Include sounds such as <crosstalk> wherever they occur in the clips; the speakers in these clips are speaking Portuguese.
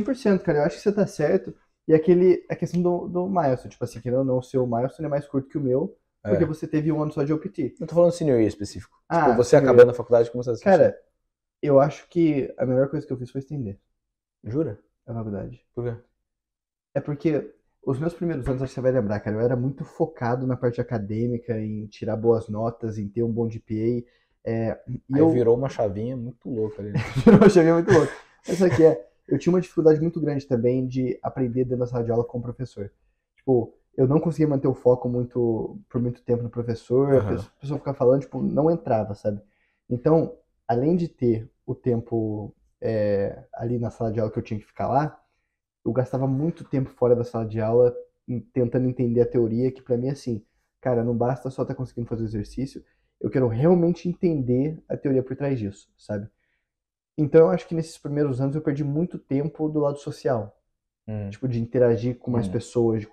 100%, cara. Eu acho que você tá certo. E aquele, a questão do, do milestone, tipo assim, querendo ou não, o seu milestone é mais curto que o meu, porque É. você teve um ano só de OPT. Eu tô falando senior year específico. Ah, tipo, você senior acabando a faculdade, como você assiste? Cara, eu acho que a melhor coisa que eu fiz foi estender Jura? a faculdade. Por quê? É porque os meus primeiros anos, acho que você vai lembrar, cara, eu era muito focado na parte acadêmica, em tirar boas notas, em ter um bom GPA. É, e Aí eu virou uma chavinha muito louca ali. né? <laughs> eu cheguei muito louco. Mas sabe o que é? Eu tinha uma dificuldade muito grande também de aprender dentro da sala de aula com o professor. Tipo, eu não conseguia manter o foco muito por muito tempo no professor, a Aham. pessoa- a pessoa ficava falando, tipo, não entrava, sabe? Então, além de ter o tempo é, ali na sala de aula que eu tinha que ficar lá, eu gastava muito tempo fora da sala de aula em- tentando entender a teoria, que pra mim, assim, cara, não basta só estar conseguindo fazer o exercício, eu quero realmente entender a teoria por trás disso, sabe? Então eu acho que nesses primeiros anos eu perdi muito tempo do lado social, Hum. tipo, de interagir com mais Hum. pessoas.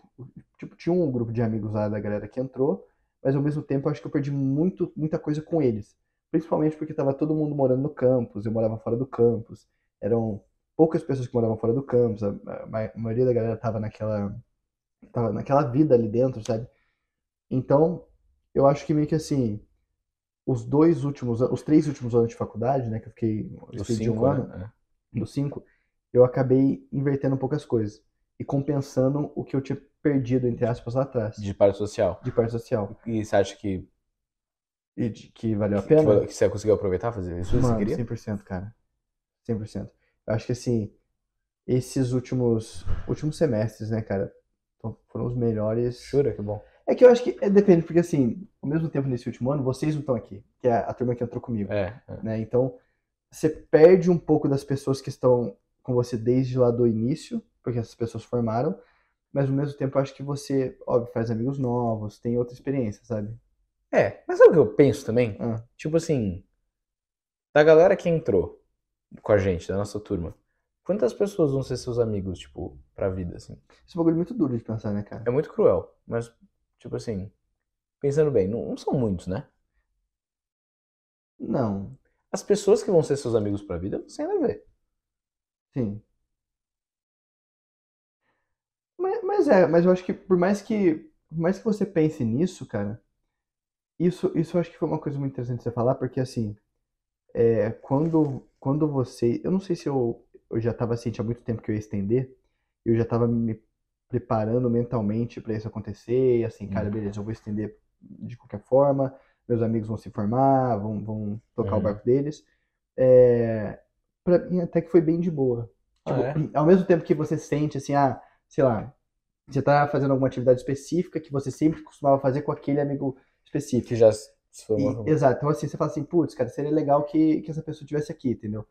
Tipo, tinha um grupo de amigos lá da galera que entrou, mas ao mesmo tempo eu acho que eu perdi muito, muita coisa com eles. Principalmente porque tava todo mundo morando no campus, eu morava fora do campus. Eram poucas pessoas que moravam fora do campus, a, a ma- a maioria da galera tava naquela, tava naquela vida ali dentro, sabe? Então, eu acho que meio que assim, os dois últimos, os três últimos anos de faculdade, né, que eu fiquei, eu Dos estendi um cinco, ano, né? dos cinco, eu acabei invertendo poucas coisas e compensando o que eu tinha perdido, entre aspas, lá atrás. De parte social. de parte social. E você acha que, E de- que valeu a que, pena? que você conseguiu aproveitar fazer isso? Você Mano, queria? 100%, cara. 100%. Eu acho que, assim, esses últimos, últimos semestres, né, cara, fo- foram os melhores. Jura? Que bom. É que eu acho que é, depende, porque, assim, ao mesmo tempo nesse último ano, vocês não estão aqui, que é a turma que entrou comigo. É. é. né? Então, você perde um pouco das pessoas que estão com você desde lá do início, porque essas pessoas formaram, mas ao mesmo tempo eu acho que você, óbvio, faz amigos novos, tem outra experiência, sabe? É, mas sabe o que eu penso também? Ah. Tipo assim, da galera que entrou com a gente, da nossa turma, quantas pessoas vão ser seus amigos, tipo, pra vida, assim? Esse é bagulho muito duro de pensar, né, cara? É muito cruel, mas, tipo assim, pensando bem, não, não são muitos, né? Não, As pessoas que vão ser seus amigos pra vida, você ainda vê. sim. Mas, mas é, mas eu acho que por mais que, por mais que você pense nisso, cara, isso, isso eu acho que foi uma coisa muito interessante você falar, porque assim, é, quando, quando você, eu não sei se eu, eu já estava ciente há muito tempo que eu ia estender, eu já estava me preparando mentalmente para isso acontecer, e assim, cara, Uhum. beleza, eu vou estender de qualquer forma, meus amigos vão se formar, vão, vão tocar o Uhum. barco deles, é, pra mim até que foi bem de boa. Ah, Tipo, ao mesmo tempo que você sente assim, ah, sei lá, você tá fazendo alguma atividade específica que você sempre costumava fazer com aquele amigo específico. Que já se E- formou. exato. Então, assim, você fala assim, putz, cara, seria legal que, que essa pessoa estivesse aqui, entendeu?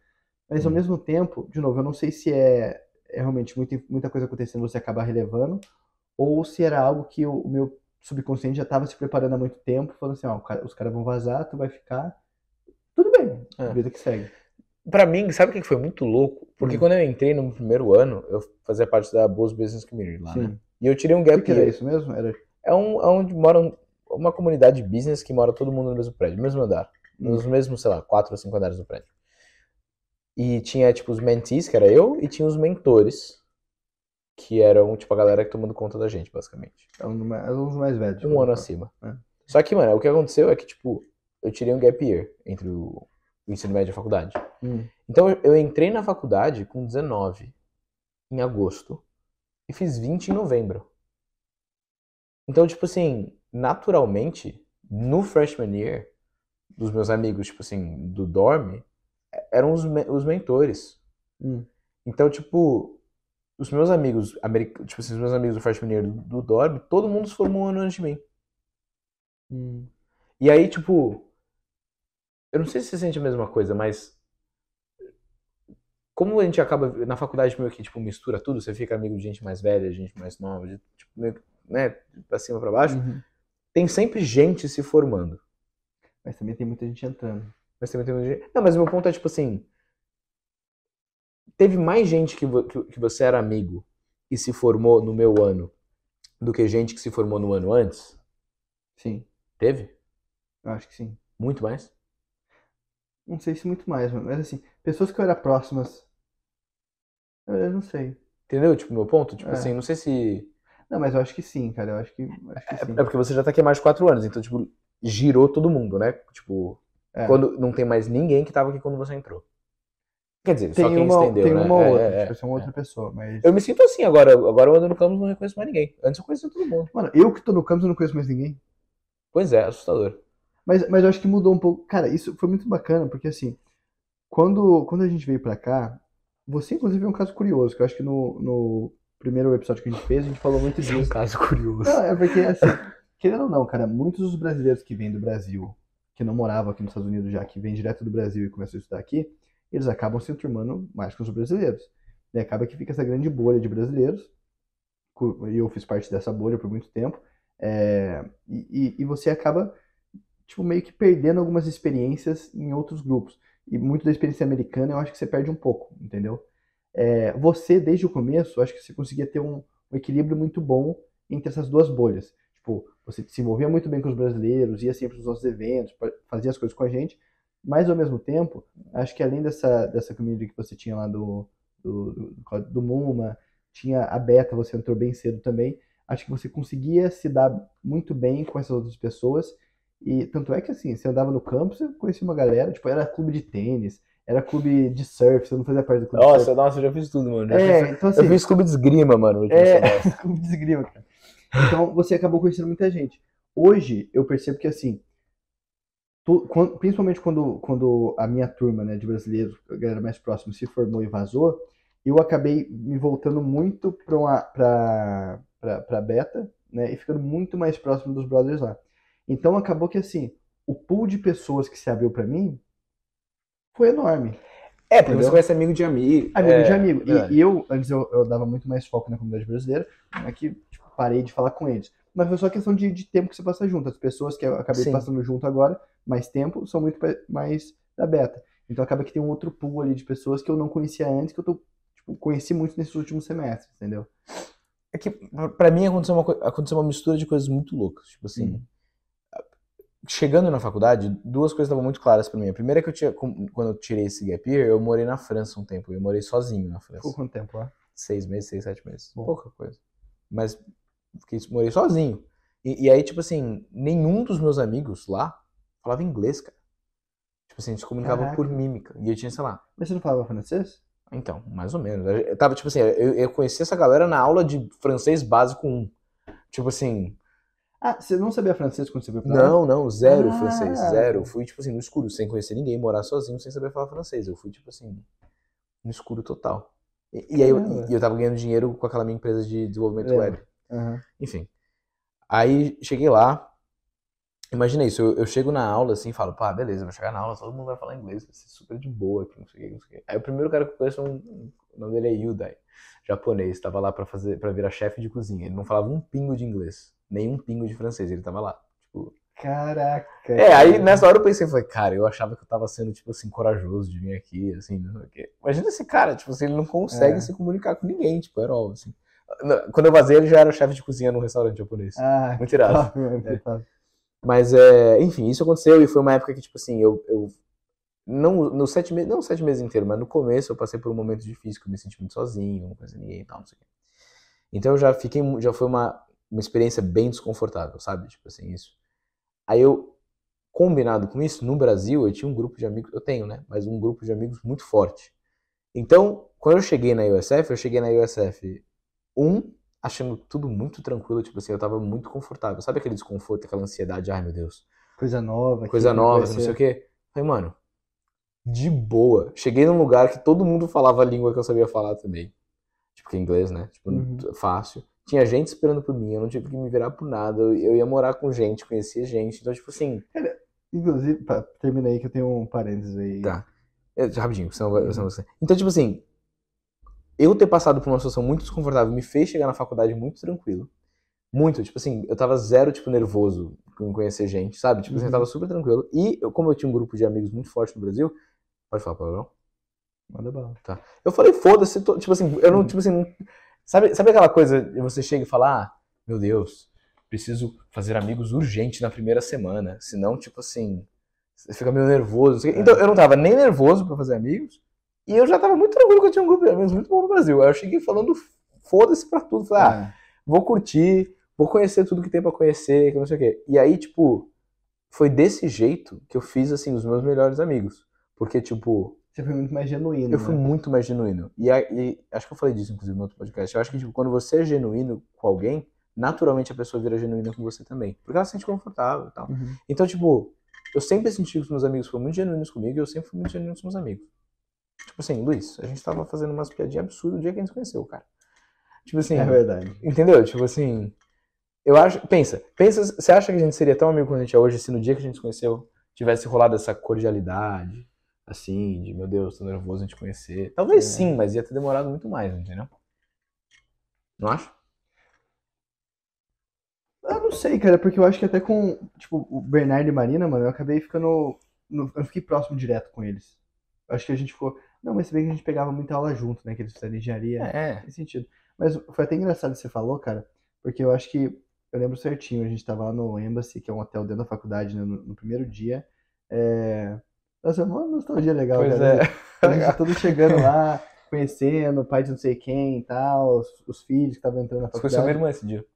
Mas ao Hum. mesmo tempo, de novo, eu não sei se é, é realmente muita, muita coisa acontecendo você acabar relevando, ou se era algo que o, o meu subconsciente já estava se preparando há muito tempo, falando assim, ó, cara- os caras vão vazar, tu vai ficar. Tudo bem, É. vida que segue. Pra mim, sabe o que foi muito louco? Porque Hum. quando eu entrei no primeiro ano, eu fazia parte da Boas Business Community lá, né? Sim. E eu tirei um O que, gap que era isso mesmo? Era. É, um, é onde mora um- uma comunidade de business que mora todo mundo no mesmo prédio, no mesmo andar. Hum. Nos mesmos, sei lá, quatro ou cinco andares do prédio. E tinha, tipo, os mentees, que era eu, e tinha os mentores, que eram, tipo, a galera que tomando conta da gente, basicamente. Era um era um dos mais velhos. Um ano acima. É. Só que, mano, o que aconteceu é que, tipo, eu tirei um gap year entre o, ensino médio e a faculdade. Hum. Então eu- entrei na faculdade com 19 em agosto e fiz 20 em novembro. Então, tipo assim, naturalmente, no freshman year, dos meus amigos, tipo assim, do dorm, é- eram os, me- os mentores. Hum. Então, tipo, os meus amigos, americ... tipo assim, os meus amigos do freshman year do, do dorm, todo mundo se formou um ano antes de mim. Hum. E aí, tipo, eu não sei se você sente a mesma coisa, mas como a gente acaba na faculdade meio que tipo mistura tudo, você fica amigo de gente mais velha, gente mais nova, de, tipo, meio que, né, pra cima pra baixo, Uhum. tem sempre gente se formando. Mas também tem muita gente entrando. Mas também tem muita gente. Não, mas o meu ponto é tipo assim, teve mais gente que, vo- que, você era amigo e se formou no meu ano do que gente que se formou no ano antes? Sim, Teve? eu acho que sim. Muito mais? Não sei se muito mais, mano, mas assim, pessoas que eu era próximas Eu não sei. Entendeu? Tipo, meu ponto? Tipo É. assim, não sei se. Não, mas eu acho que sim, cara. Eu acho que, acho que É, é porque você já tá aqui há mais de quatro anos, então, tipo, girou todo mundo, né? Tipo, É. quando não tem mais ninguém que tava aqui quando você entrou. Quer dizer, só Tem quem uma, estendeu, tem né? uma É, outra, é, tipo, é. uma outra pessoa, mas... Eu me sinto assim agora. Agora eu ando no campus e não reconheço mais ninguém. Antes eu conhecia todo mundo. Mano, eu que tô no campus eu não conheço mais ninguém. Pois é, assustador. Mas, mas eu acho que mudou um pouco. Cara, isso foi muito bacana, porque assim, quando, quando a gente veio pra cá, você inclusive é um caso curioso, que eu acho que no, no primeiro episódio que a gente fez, a gente falou muito Isso é um disso. caso curioso. Não, é porque, assim, querendo ou não, cara, muitos dos brasileiros que vêm do Brasil, que não moravam aqui nos Estados Unidos já, que vêm direto do Brasil e começam a estudar aqui, eles acabam se enturmando mais com os brasileiros. E acaba que fica essa grande bolha de brasileiros, e eu fiz parte dessa bolha por muito tempo, é, e, e- e você acaba, tipo, meio que perdendo algumas experiências em outros grupos. E muito da experiência americana eu acho que você perde um pouco, entendeu? É, você, desde o começo, eu acho que você conseguia ter um, um equilíbrio muito bom entre essas duas bolhas. Tipo, você se envolvia muito bem com os brasileiros, ia sempre nos nossos eventos, fazia as coisas com a gente, mas ao mesmo tempo, acho que além dessa, dessa community que você tinha lá do, do, do, do Muma, tinha a Beta, você entrou bem cedo também, acho que você conseguia se dar muito bem com essas outras pessoas, e tanto é que assim, você andava no campus, você conhecia uma galera, tipo, era clube de tênis, era clube de surf, você não fazia parte do clube de Nossa, surf. nossa, eu já fiz tudo, mano. É, fiz- então assim, Eu fiz clube de esgrima, mano. é, semestre. <laughs> clube de esgrima, cara. Então você acabou conhecendo muita gente. Hoje eu percebo que assim, tu- quan- principalmente quando, quando a minha turma né, de brasileiros, a galera mais próxima, se formou e vazou, eu acabei me voltando muito para pra beta, né, e ficando muito mais próximo dos brothers lá. Então acabou que assim, o pool de pessoas que se abriu para mim foi enorme. É, porque Entendeu? você conhece amigo de amigo. Amigo é, de amigo. E-. E, eu, antes eu, eu dava muito mais foco na comunidade brasileira, aqui tipo, parei de falar com eles. Mas foi só questão de, de tempo que você passa junto. As pessoas que eu acabei Sim. passando junto agora, mais tempo, são muito mais da beta. Então acaba que tem um outro pool ali de pessoas que eu não conhecia antes, que eu tô, tipo, conheci muito nesses últimos semestres, entendeu? É que pra mim aconteceu uma, aconteceu uma mistura de coisas muito loucas. Tipo assim, Uhum. chegando na faculdade, duas coisas estavam muito claras pra mim. A primeira é que eu tinha, quando eu tirei esse gap year, eu morei na França um tempo. Eu morei sozinho na França. Ficou quanto tempo lá? Seis meses, seis, sete meses. Bom. Pouca coisa. Mas fiquei, morei sozinho. E, e aí, tipo assim, nenhum dos meus amigos lá falava inglês, cara. Tipo assim, a gente se comunicava Caraca. por mímica. E eu tinha, sei lá, Mas você não falava francês? então, mais ou menos. Eu tava, tipo assim, eu, eu conheci essa galera na aula de francês básico 1. Tipo assim, Ah, você não sabia francês quando você veio pra lá? não, não, zero Ah. francês, zero. Eu fui, tipo assim, no escuro, sem conhecer ninguém, morar sozinho, sem saber falar francês. Eu fui, tipo assim, no escuro total. E, e aí eu, e eu tava ganhando dinheiro com aquela minha empresa de desenvolvimento Lembro. web. Aham. Enfim. Aí cheguei lá. Imagina isso, eu, eu chego na aula assim falo, pá, beleza, vou chegar na aula, todo mundo vai falar inglês, vai ser super de boa aqui, não sei o que, não sei o que. Aí o primeiro cara que eu conheço, é um, o nome dele é Yudai, japonês, tava lá pra fazer, para virar chefe de cozinha. Ele não falava um pingo de inglês, nem um pingo de francês, ele tava lá. Tipo, Caraca. é, aí nessa hora eu pensei, falei, cara, eu achava que eu tava sendo, tipo assim, corajoso de vir aqui, assim, não sei o quê. Imagina esse cara, tipo assim, ele não consegue É. se comunicar com ninguém, tipo, era all, assim. Quando eu vazei, ele já era chefe de cozinha num restaurante japonês. Ah, Muito irado. top, É. top. Mas, é, enfim, isso aconteceu e foi uma época que, tipo assim, eu, eu não, nos sete meses, não sete meses inteiros, mas no começo eu passei por um momento difícil, que eu me senti muito sozinho, não conhecia ninguém e tal, não sei o quê. Então eu já fiquei, já foi uma, uma experiência bem desconfortável, sabe? Tipo assim, isso. Aí eu, combinado com isso, no Brasil eu tinha um grupo de amigos, eu tenho, né? Mas um grupo de amigos muito forte. Então, quando eu cheguei na USF, eu cheguei na USF, um, achando tudo muito tranquilo, tipo assim, eu tava muito confortável. Sabe aquele desconforto, aquela ansiedade, ai meu Deus, Coisa nova. coisa nova, não sei o quê. Falei, mano, de boa. Cheguei num lugar que todo mundo falava a língua que eu sabia falar também. Tipo, que é inglês, né? Tipo, Uhum. fácil. Tinha gente esperando por mim, eu não tive que me virar por nada. Eu ia morar com gente, conhecia gente. Então, tipo assim, Inclusive, pá, termina aí que eu tenho um parênteses aí. Tá. É, rapidinho, senão, vai- senão você. Então, tipo assim, eu ter passado por uma situação muito desconfortável me fez chegar na faculdade muito tranquilo. Muito, tipo assim, eu tava zero, tipo, nervoso com conhecer gente, sabe? Tipo, assim, eu Uhum. tava super tranquilo. E eu- como eu tinha um grupo de amigos muito forte no Brasil, pode falar palavrão? Manda bala. Eu falei, foda-se, tipo assim, eu não, Uhum. tipo assim, não- sabe, sabe aquela coisa de você chega e fala, ah, meu Deus, preciso fazer amigos urgente na primeira semana, senão, tipo assim, você fica meio nervoso. É. Então, eu não tava nem nervoso pra fazer amigos, E eu já tava muito tranquilo que eu tinha um grupo de amigos muito bom no Brasil. Aí eu cheguei falando foda-se pra tudo. Falei, ah, É. vou curtir, vou conhecer tudo que tem pra conhecer, que não sei o quê. E aí, tipo, foi desse jeito que eu fiz, assim, os meus melhores amigos. Porque, tipo, Você foi muito mais genuíno, eu fui né? muito mais genuíno. E, e acho que eu falei disso, inclusive, no outro podcast. Eu acho que, tipo, quando você é genuíno com alguém, naturalmente a pessoa vira genuína com você também. Porque ela se sente confortável e tal. Uhum. Então, tipo, eu sempre senti que os meus amigos foram muito genuínos comigo e eu sempre fui muito genuíno com os meus amigos. Tipo assim, Luiz, a gente tava fazendo umas piadinhas absurdas o dia que a gente se conheceu, cara. Tipo assim, É verdade. entendeu? Tipo assim, eu acho, pensa, pensa, você acha que a gente seria tão amigo quanto a gente é hoje se no dia que a gente se conheceu tivesse rolado essa cordialidade, assim, de meu Deus, tô nervoso a gente conhecer? Talvez É. sim, mas ia ter demorado muito mais, entendeu? Não acho? Eu não sei, cara, porque eu acho que até com, tipo, o Bernardo e Marina, mano, eu acabei ficando. no- eu fiquei próximo direto com eles. Eu acho que a gente ficou. Não, mas se bem que a gente pegava muita aula junto, né? Que eles fizeram engenharia. É. Faz sentido. Mas foi até engraçado que você falou, cara, porque eu acho que. Eu lembro certinho, a gente tava lá no Embassy, que é um hotel dentro da faculdade, né, no, no primeiro dia. É... Nossa, uma nostalgia legal, Pois cara. é. <laughs> A gente todo chegando lá, conhecendo o pai de não sei quem e tal, os, os filhos que estavam entrando na Você conheceu minha faculdade. irmã esse dia.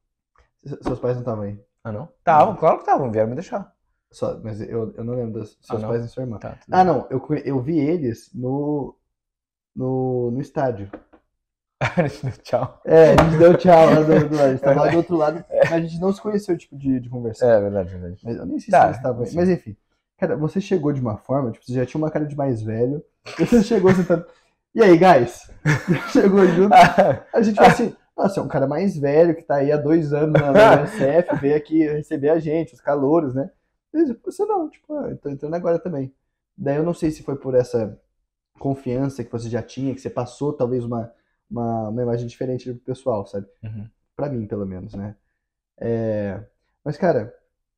Se- Seus pais não estavam aí. Ah, não? Estavam, claro que estavam, vieram me deixar. Só, mas eu, eu não lembro dos seus Ah, não? pais e sua irmã. Tá, Ah, não, eu, eu vi eles no, no, no estádio. <laughs> Tchau. É, a gente deu tchau lá do, do lado. A gente tava lá do <laughs> outro lado, mas a gente não se conheceu, tipo, de, de conversar. É, verdade, verdade. Mas eu nem sei Tá, se eles estavam aí. enfim. Mas enfim. Cara, você chegou de uma forma, tipo, você já tinha uma cara de mais velho. Você chegou sentando. E aí, guys? <laughs> chegou junto. A gente falou assim, nossa, é um cara mais velho que tá aí há dois anos na na USF, veio aqui receber a gente, os calouros, né? E você não, tipo, ah, eu tô entrando agora também. Daí eu não sei se foi por essa confiança que você já tinha, que você passou talvez uma, uma, uma imagem diferente pro pessoal, sabe? Uhum. Pra mim, pelo menos, né? É, Mas, cara,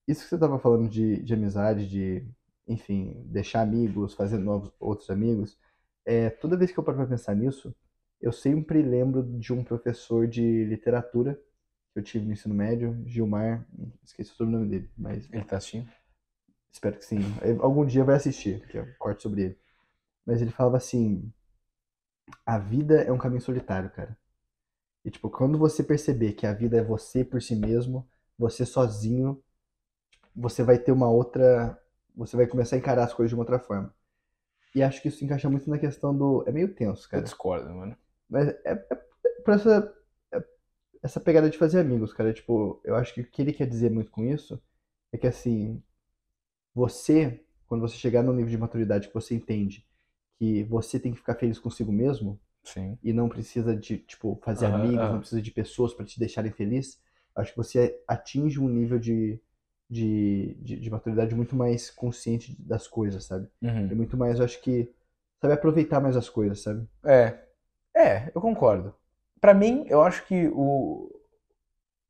isso que você tava falando de, de amizade, de, enfim, deixar amigos, fazer novos outros amigos, é, toda vez que eu paro pra pensar nisso, eu sempre lembro de um professor de literatura que eu tive no ensino médio, Gilmar, esqueci o sobrenome dele, mas Ele tá assistindo? espero que sim. Algum dia vai assistir, que eu corto sobre ele. Mas ele falava assim: a vida é um caminho solitário, cara. E tipo, quando você perceber que a vida é você por si mesmo, você sozinho, você vai ter uma outra. Você vai começar a encarar as coisas de uma outra forma. E acho que isso encaixa muito na questão do. É meio tenso, Eu cara. discordo, mano. Mas é, é pra essa, é- essa pegada de fazer amigos, cara. Tipo, eu acho que o que ele quer dizer muito com isso é que assim, você, quando você chegar no nível de maturidade que você entende que você tem que ficar feliz consigo mesmo Sim. e não precisa de, tipo, fazer amigos, não precisa de pessoas pra te deixarem feliz, acho que você atinge um nível de, de, de, de maturidade muito mais consciente das coisas, sabe? Uhum. muito mais, acho que sabe aproveitar mais as coisas, sabe? É. É, eu concordo. Pra mim, eu acho que o,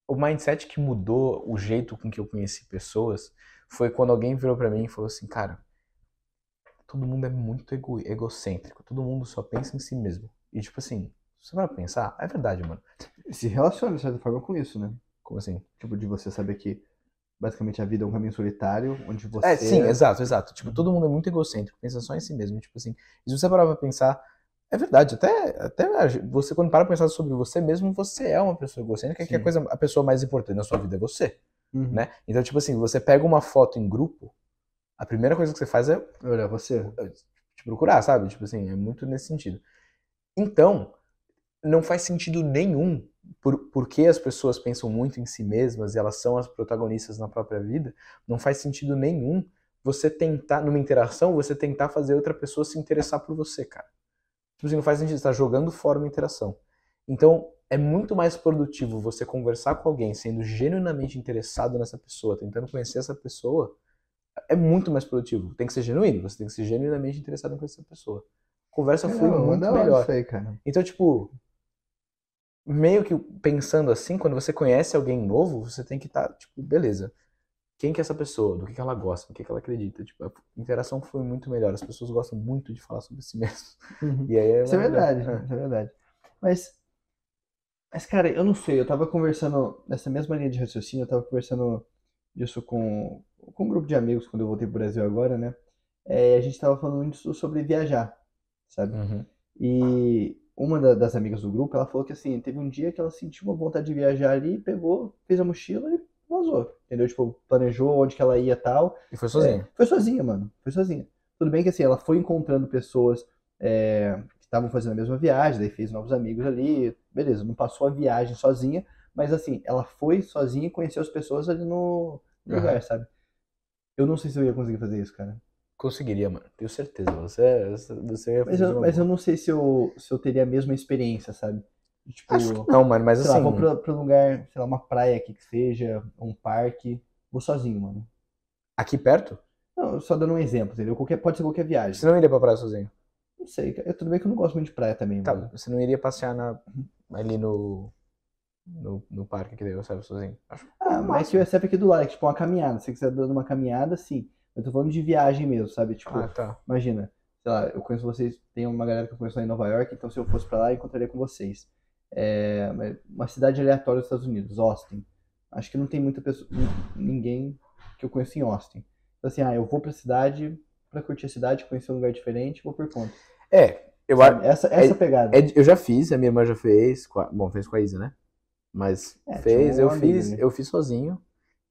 o mindset que mudou o jeito com que eu conheci pessoas foi quando alguém virou pra mim e falou assim, cara, todo mundo é muito ego- egocêntrico, todo mundo só pensa em si mesmo. E tipo assim, se você vai pensar, é verdade, mano. Se relaciona, de certa forma, com isso, né? Como assim? Tipo, de você saber que basicamente a vida é um caminho solitário, onde você. É, sim, exato, exato. Tipo, todo mundo é muito egocêntrico, pensa só em si mesmo. Tipo assim, e se você parar pra pensar, é verdade, até, até você, quando para pra pensar sobre você mesmo, você é uma pessoa egocêntrica, que a Sim. coisa, a pessoa mais importante na sua vida é você, Uhum. né? Então, tipo assim, você pega uma foto em grupo, a primeira coisa que você faz é Olha, você. te procurar, sabe? Tipo assim, é muito nesse sentido. Então, não faz sentido nenhum por, porque as pessoas pensam muito em si mesmas e elas são as protagonistas na própria vida, não faz sentido nenhum você tentar, numa interação, você tentar fazer outra pessoa se interessar por você, cara. Tipo assim, não faz sentido, você tá jogando fora uma interação. Então, é muito mais produtivo você conversar com alguém sendo genuinamente interessado nessa pessoa, tentando conhecer essa pessoa, é muito mais produtivo. Tem que ser genuíno, você tem que ser genuinamente interessado em conhecer essa pessoa. A conversa flui Não, muito melhor. Isso cara. Então, tipo, meio que pensando assim, quando você conhece alguém novo, você tem que estar, tipo, beleza. Quem que é essa pessoa? Do que, que ela gosta? Do que, que ela acredita? Tipo, a interação foi muito melhor. As pessoas gostam muito de falar sobre si <laughs> mesmas. E aí é Isso é verdade, isso é verdade. Mas, mas, cara, eu não sei, eu tava conversando, nessa mesma linha de raciocínio, eu tava conversando disso com, com um grupo de amigos quando eu voltei pro Brasil agora, né? É, a gente tava falando muito sobre viajar, sabe? Uhum. E uma da- das amigas do grupo, ela falou que assim, teve um dia que ela sentiu uma vontade de viajar ali, pegou, fez a mochila e vazou. Entendeu? Tipo, planejou onde que ela ia e tal. E foi sozinho. É, foi sozinha, mano. Foi sozinha. Tudo bem que assim, ela foi encontrando pessoas é, que estavam fazendo a mesma viagem, daí fez novos amigos ali. Beleza, não passou a viagem sozinha, mas assim, ela foi sozinha e conheceu as pessoas ali no, lugar, sabe? Eu não sei se eu ia conseguir fazer isso, cara. Conseguiria, mano. Tenho certeza. Você, você ia Mas fazer eu, uma mas eu boa. não sei se eu, se eu teria a mesma experiência, sabe? Tipo, Acho que não, mano. Mas sei lá, assim. vou pra, pra um lugar, sei lá, uma praia aqui que seja, um parque, vou sozinho, mano. Aqui perto? Não, só dando um exemplo, entendeu? Qualquer, pode ser qualquer viagem. Você não iria pra praia sozinho? Não sei, cara. Eu, tudo bem que eu não gosto muito de praia também, Tá, mano. você não iria passear na, ali no, no, no parque que daí você vai sozinho? Acho Ah, mas que o SF aqui do lado, é tipo uma caminhada. Se você quiser dando uma caminhada, sim. Eu tô falando de viagem mesmo, sabe? Tipo, Ah, tá. imagina, sei lá, eu conheço vocês, tem uma galera que eu conheço lá em Nova York, então se eu fosse pra lá, eu encontraria com vocês. É, mas uma cidade aleatória dos Estados Unidos, Austin. Acho que não tem muita pessoa, ninguém que eu conheço em Austin. Então assim, ah, eu vou pra cidade pra curtir a cidade, conhecer um lugar diferente, vou por conta. É, eu acho. Essa, essa pegada. É, eu já fiz, a minha irmã já fez. com a- bom, fez com a Isa, né? Mas É, fez, eu uma amiga, fiz, né? eu fiz sozinho.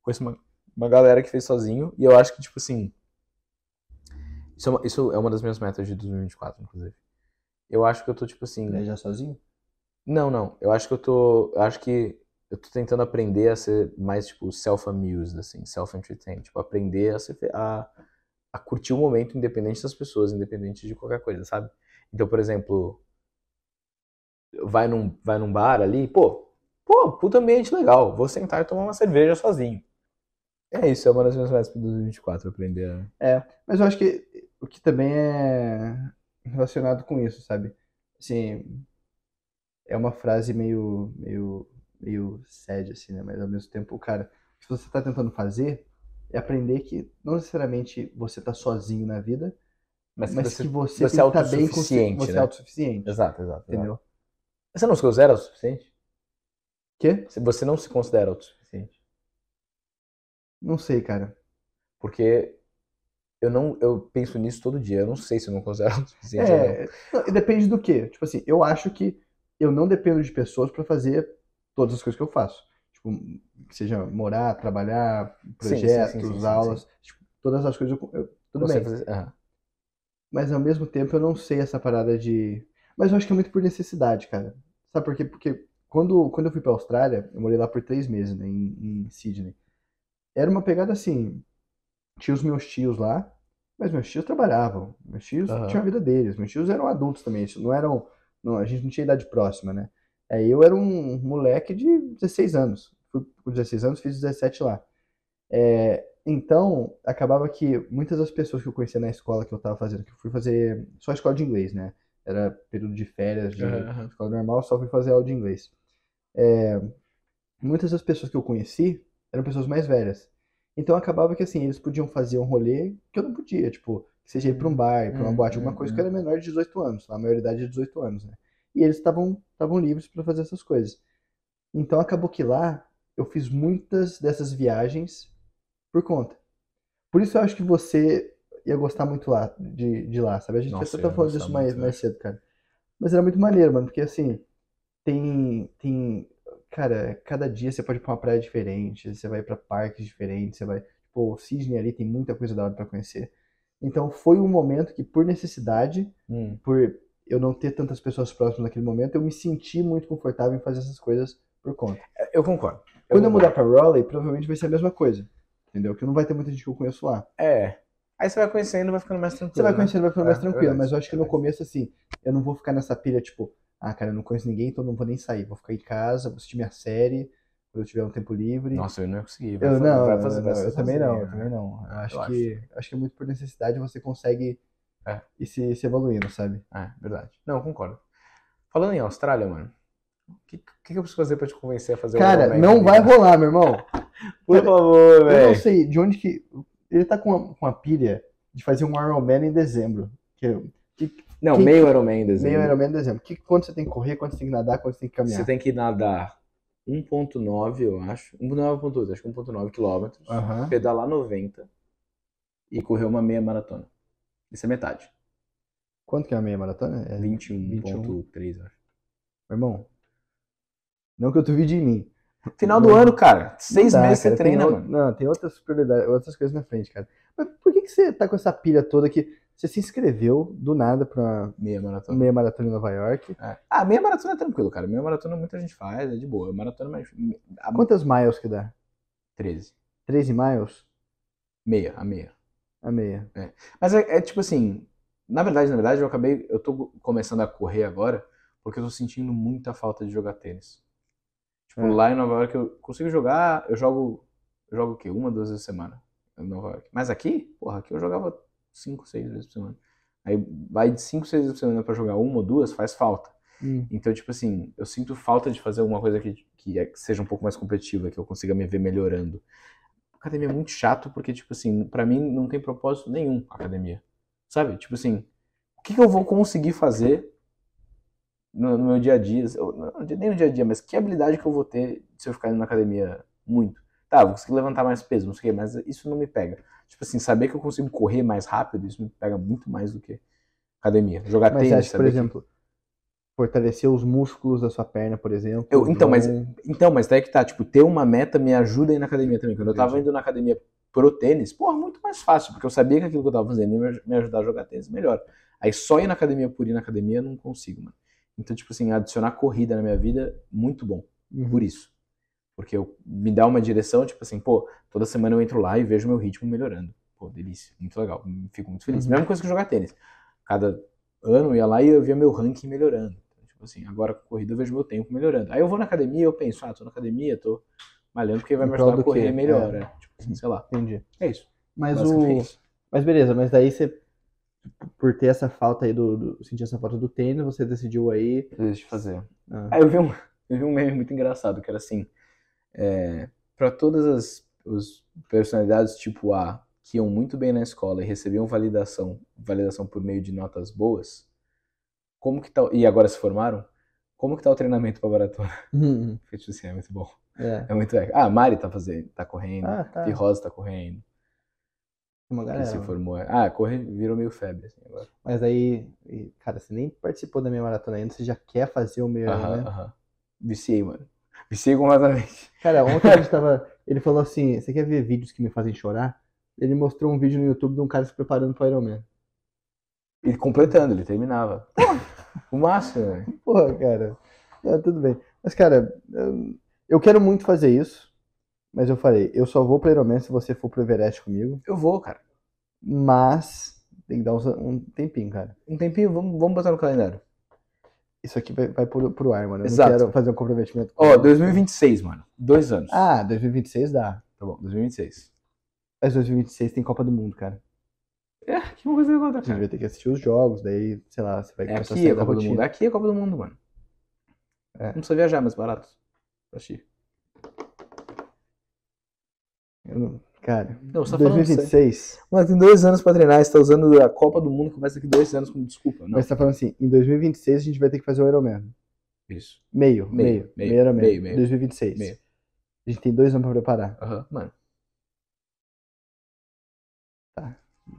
Conheço uma, uma galera que fez sozinho. E eu acho que, tipo assim. Isso é uma, isso é uma das minhas metas de 2024, inclusive. Eu acho que eu tô, tipo assim. Viajar sozinho? Não, não. Eu acho que eu tô. Eu acho que eu tô tentando aprender a ser mais, tipo, self-amused, assim, self-entertained. Tipo, aprender a, ser, a, a curtir o momento independente das pessoas, independente de qualquer coisa, sabe? Então, por exemplo, vai num, vai num bar ali, pô, pô, puta ambiente legal. Vou sentar e tomar uma cerveja sozinho. É isso, é uma das minhas metas para 2024, aprender a. Mas eu acho que o que também é relacionado com isso, sabe? Assim, é uma frase meio, meio, meio sad, assim, né? Mas ao mesmo tempo, cara, o que você tá tentando fazer é aprender que não necessariamente você tá sozinho na vida, Mas, mas que que você, você você é que estar bem com autossuficiente, você é né? autossuficiente, Exato, exato, exato. entendeu? Você não se considera autossuficiente? Quê? Você não se considera autossuficiente? Não sei, cara. Porque eu não eu penso nisso todo dia. Eu não sei se eu não considero <laughs> autossuficiente ou não. É, não, e depende do quê? Tipo assim, eu acho que eu não dependo de pessoas pra fazer todas as coisas que eu faço. Tipo, seja morar, trabalhar, projetos, sim, sim, sim, aulas, tipo, todas as coisas eu, eu- tudo Você bem. fazer- aham. Mas ao mesmo tempo eu não sei essa parada de. Mas eu acho que é muito por necessidade, cara. Sabe por quê? Porque quando, quando eu fui pra Austrália, eu morei lá por três meses, né, em, em Sydney. Era uma pegada assim. Tinha os meus tios lá, mas meus tios trabalhavam. Meus tios Aham. tinham a vida deles. Meus tios eram adultos também. Não eram. Não, a gente não tinha idade próxima, né? Aí eu era um moleque de 16 anos. Fui com 16 anos, fiz 17 lá. É, então, acabava que muitas das pessoas que eu conhecia na escola que eu tava fazendo, que eu fui fazer só escola de inglês, né? Era período de férias, de aham. escola normal, só fui fazer aula de inglês. É, muitas das pessoas que eu conheci eram pessoas mais velhas. Então acabava que assim, eles podiam fazer um rolê que eu não podia, tipo, seja ir pra um bar, pra uma boate, alguma coisa que eu era menor de 18 anos, a maioridade é 18 anos, né? E eles estavam livres para fazer essas coisas. Então acabou que lá eu fiz muitas dessas viagens por conta. Por isso eu acho que você ia gostar muito lá, de, de lá, sabe? A gente Nossa, até tá falando disso mais, mais acho. cedo, cara. Mas era muito maneiro, mano, porque assim, tem, tem, cara, cada dia você pode ir pra uma praia diferente, você vai pra parques diferentes, você vai, tipo, o Sydney ali tem muita coisa da hora pra conhecer. Então foi um momento que, por necessidade, Hum. por eu não ter tantas pessoas próximas naquele momento, eu me senti muito confortável em fazer essas coisas por conta. Eu concordo. Quando eu concordo. mudar pra Raleigh, provavelmente vai ser a mesma coisa. Entendeu? Que não vai ter muita gente que eu conheço lá. É. Aí você vai conhecendo e vai ficando mais tranquilo. Você vai né? conhecendo, vai ficando mais É, tranquilo, verdade, mas eu acho que no começo, assim, eu não vou ficar nessa pilha, tipo, ah, cara, eu não conheço ninguém, então não vou nem sair. Vou ficar em casa, vou assistir minha série, quando eu tiver um tempo livre. Nossa, eu não ia conseguir. Eu fazer- não, vai eu, fazer- vai não, eu fazer também não, eu né? também não. Eu acho eu que acho que é muito por necessidade você consegue É. ir se, se evoluindo, sabe? É, verdade. Não, eu concordo. Falando em Austrália, mano, o que, que, eu preciso fazer pra te convencer a fazer o Cara, Ironman não vai rolar, meu irmão. <laughs> Por Cara, favor, Eu não velho. sei de onde que. Ele tá com uma, com uma pilha de fazer um Ironman em dezembro. Que, que, Não, Quem- meio Ironman em dezembro. meio Ironman em dezembro. Que, quanto você tem que correr, quanto você tem que nadar, quanto você tem que caminhar. Você tem que nadar 1.9, eu acho. 1.9.8, acho que 1.9 quilômetros. Aham. Pedalar 90 e correr uma meia maratona. Isso é metade. Quanto que é a meia maratona? É 21.3, acho. Meu irmão. Não que eu duvide de mim. Final do ano, cara. Seis Não dá, meses cara, você treina, mano. Não, tem outras prioridades, outras coisas na frente, cara. Mas por que, que você tá com essa pilha toda que você se inscreveu do nada pra Meia maratona. meia maratona em Nova York? É. Ah, meia maratona é tranquilo, cara. Meia maratona muita gente faz, é de boa. Maratona é mais. A Quantas miles que dá? 13. 13 miles? Meia, a meia. A meia. Mas é, é tipo assim, na verdade, na verdade, eu acabei, eu tô começando a correr agora porque eu tô sentindo muita falta de jogar tênis. Tipo, É. lá em Nova York eu consigo jogar, eu jogo, eu jogo o quê? Uma, duas vezes por semana em Nova York. Mas aqui, porra, aqui eu jogava cinco, seis vezes por semana. Aí vai de cinco, seis vezes por semana pra jogar uma ou duas, faz falta. Hum. Então, tipo assim, eu sinto falta de fazer alguma coisa que, que, é- seja um pouco mais competitiva, que eu consiga me ver melhorando. Academia é muito chato porque, tipo assim, pra mim não tem propósito nenhum a academia. Sabe? Tipo assim, o que, que eu vou conseguir fazer no, no meu dia a dia? Eu- não, nem no dia a dia, mas que habilidade que eu vou ter se eu ficar indo na academia muito? Tá, vou conseguir levantar mais peso, não sei o quê, mas isso não me pega. Tipo assim, saber que eu consigo correr mais rápido, isso me pega muito mais do que academia. Jogar Mas tênis, que, por saber que- exemplo, fortalecer os músculos da sua perna, por exemplo? Eu- então, mas- Então, mas daí que tá, tipo, ter uma meta me ajuda a ir na academia também. Quando eu tava indo na academia pro tênis, porra, muito mais fácil, porque eu sabia que aquilo que eu tava fazendo ia me- me ajudar a jogar tênis melhor. Aí só ir na academia por ir na academia eu não consigo, mano. Então, tipo assim, adicionar corrida na minha vida, muito bom, Uhum. por isso. Porque eu, me dá uma direção, tipo assim, pô, toda semana eu entro lá e vejo meu ritmo melhorando. Pô, delícia, muito legal, fico muito feliz. Uhum. Mesma coisa que jogar tênis. Cada ano eu ia lá e eu via meu ranking melhorando. Então, tipo assim, agora com corrida eu vejo meu tempo melhorando. Aí eu vou na academia e eu penso, ah, tô na academia, tô malhando porque vai me ajudar a correr quê? melhor, É. né? Tipo assim, sei lá. Entendi. É isso. Mas o. basicamente. Mas beleza, mas daí você, por ter essa falta aí do, do- sentir essa falta do tênis, você decidiu aí. Deixa eu fazer. ah, Aí eu vi um, <laughs> eu vi um meme muito engraçado, que era assim, é, para todas as os personalidades tipo A que iam muito bem na escola e recebiam validação, validação por meio de notas boas, como que tá, e agora se formaram, como que tá o treinamento pra maratona? <laughs> hum, Porque, tipo assim, é muito bom. é. É muito legal. Ah, a Mari tá fazendo, tá correndo, Ah, tá. Rosa tá correndo, Uma que galera. se formou. Ah, correr virou meio febre, assim, agora. Mas aí, cara, você nem participou da minha maratona ainda, você já quer fazer o meu, Aham, né? aham. Viciei, mano. Viciei completamente. Cara, ontem a gente tava. Ele falou assim: você quer ver vídeos que me fazem chorar? Ele mostrou um vídeo no YouTube de um cara se preparando pro Ironman. E completando, ele terminava. o máximo, velho. Porra, cara. Não, tudo bem. Mas, cara, eu- quero muito fazer isso. Mas eu falei, eu só vou pro Ironman se você for pro Everest comigo. Eu vou, cara. Mas tem que dar uns- um tempinho, cara. Um tempinho, vamos, vamos botar no calendário. Isso aqui vai, vai pro, pro ar, mano. Eu Exato. não quero fazer um comprometimento. com Ó, você. 2026, mano. Dois anos. Ah, 2026 dá. Tá bom, 2026. Mas 2026 tem Copa do Mundo, cara. É, que uma coisa legal, A gente vai ter que assistir os jogos, daí, sei lá, você vai É começar a aqui sair a da Copa do. Mundo. Aqui é a Copa do Mundo, mano. É. Não precisa viajar, mais barato. Pra assistir. Eu não- Cara, Não, você tá falando 2026. Mano, tem dois anos pra treinar. Você tá usando a Copa do Mundo começa daqui dois anos como desculpa. Não. Mas você tá falando assim, em 2026 a gente vai ter que fazer o Ironman. Isso. Meio, Meio, meio, meio, meio, Ironman. meio, meio. 2026. Meio. A gente tem dois anos pra preparar. Aham, mano.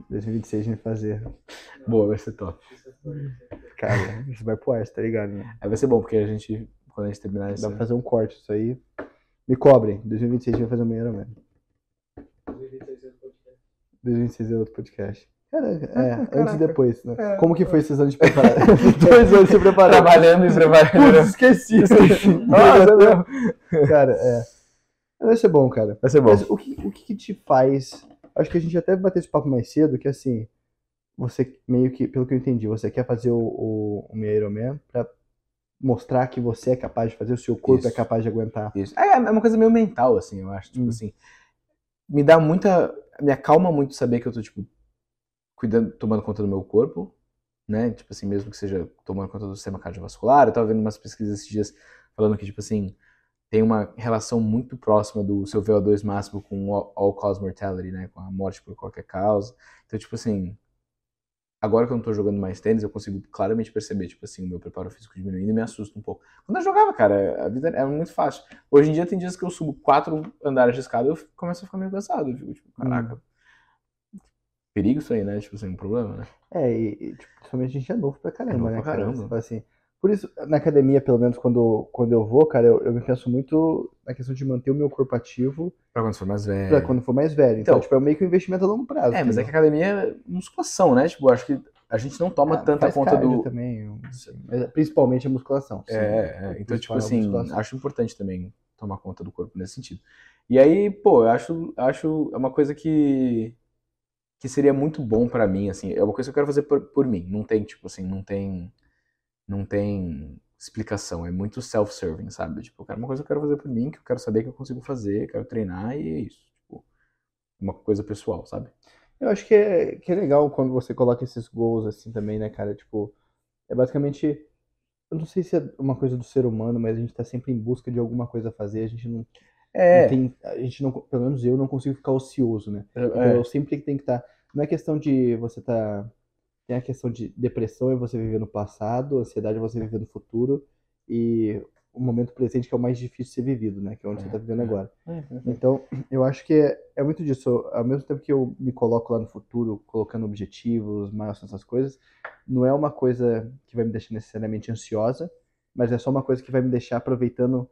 2026 a gente vai fazer. Boa, vai ser top. Cara, isso vai pro ar, tá ligado, né? Aí vai ser bom, porque a gente, quando a gente terminar isso. Dá pra fazer um corte isso aí. Me cobrem. 2026 a gente vai fazer o meio Ironman. 2026 é outro podcast. Cara, é, antes Caraca. e depois, né? É. Como que foi esses anos de preparar? <laughs> Dois anos de preparar. Trabalhando e preparando. Putz, esqueci. <laughs> esqueci. Nossa, é. Cara, é. Vai ser bom, cara. Vai ser bom. Mas o que, o que que te faz. Acho que a gente até bateu esse papo mais cedo, que assim, você meio que, pelo que eu entendi, você quer fazer o, o, o meio Ironman pra mostrar que você é capaz de fazer, o seu corpo Isso. é capaz de aguentar. Isso. É, é uma coisa meio mental, assim, eu acho. Tipo Hum. assim. Me dá muita. Me acalma muito saber que eu tô, tipo, cuidando, tomando conta do meu corpo, né? Tipo assim, mesmo que seja tomando conta do sistema cardiovascular. Eu tava vendo umas pesquisas esses dias falando que, tipo assim, tem uma relação muito próxima do seu VO2 máximo com o all cause mortality, né? Com a morte por qualquer causa. Então, tipo assim. Agora que eu não tô jogando mais tênis, eu consigo claramente perceber, tipo assim, o meu preparo físico diminuindo e me assusta um pouco. Quando eu jogava, cara, a vida era muito fácil. Hoje em dia tem dias que eu subo quatro andares de escada e eu começo a ficar meio cansado. Eu fico tipo, caraca. perigo isso aí, né? Tipo, sem um problema, né? É, e, e, tipo, principalmente a gente é novo pra caramba, novo né, pra cara? caramba. Você fala assim. Por isso, na academia, pelo menos quando, quando eu vou, cara, eu, eu me penso muito na questão de manter o meu corpo ativo Pra quando for mais velho. pra quando for mais velho. Então, Então- tipo, é meio que um investimento a longo prazo. É, mas é que a academia é musculação, né? Tipo, eu acho que a gente não toma Ah, tanta conta do. também, mas principalmente a musculação. sim. É, é, então, tipo é assim, acho importante também tomar conta do corpo nesse sentido. E aí, pô, eu acho, acho é uma coisa que que seria muito bom pra mim, assim, é uma coisa que eu quero fazer por, por mim. Não tem, tipo assim, não tem não tem explicação, é muito self-serving, sabe? Tipo, eu quero uma coisa que eu quero fazer por mim, que eu quero saber que eu consigo fazer, quero treinar e é isso, tipo, uma coisa pessoal, sabe? Eu acho que é, que é legal quando você coloca esses goals assim também, né, cara? Tipo, é basicamente. Eu não sei se é uma coisa do ser humano, mas a gente tá sempre em busca de alguma coisa a fazer. A gente não, É, não tem. A gente não, pelo menos eu não consigo ficar ocioso, né? Então é, eu sempre tenho que estar. Não é questão de você tá. Tem a questão de depressão é você viver no passado, ansiedade é você viver no futuro, e o momento presente que é o mais difícil de ser vivido, né? Que é onde você tá vivendo É. agora. é. Então, eu acho que é, é muito disso. Ao mesmo tempo que eu me coloco lá no futuro, colocando objetivos, milestones, essas coisas, não é uma coisa que vai me deixar necessariamente ansiosa, mas é só uma coisa que vai me deixar aproveitando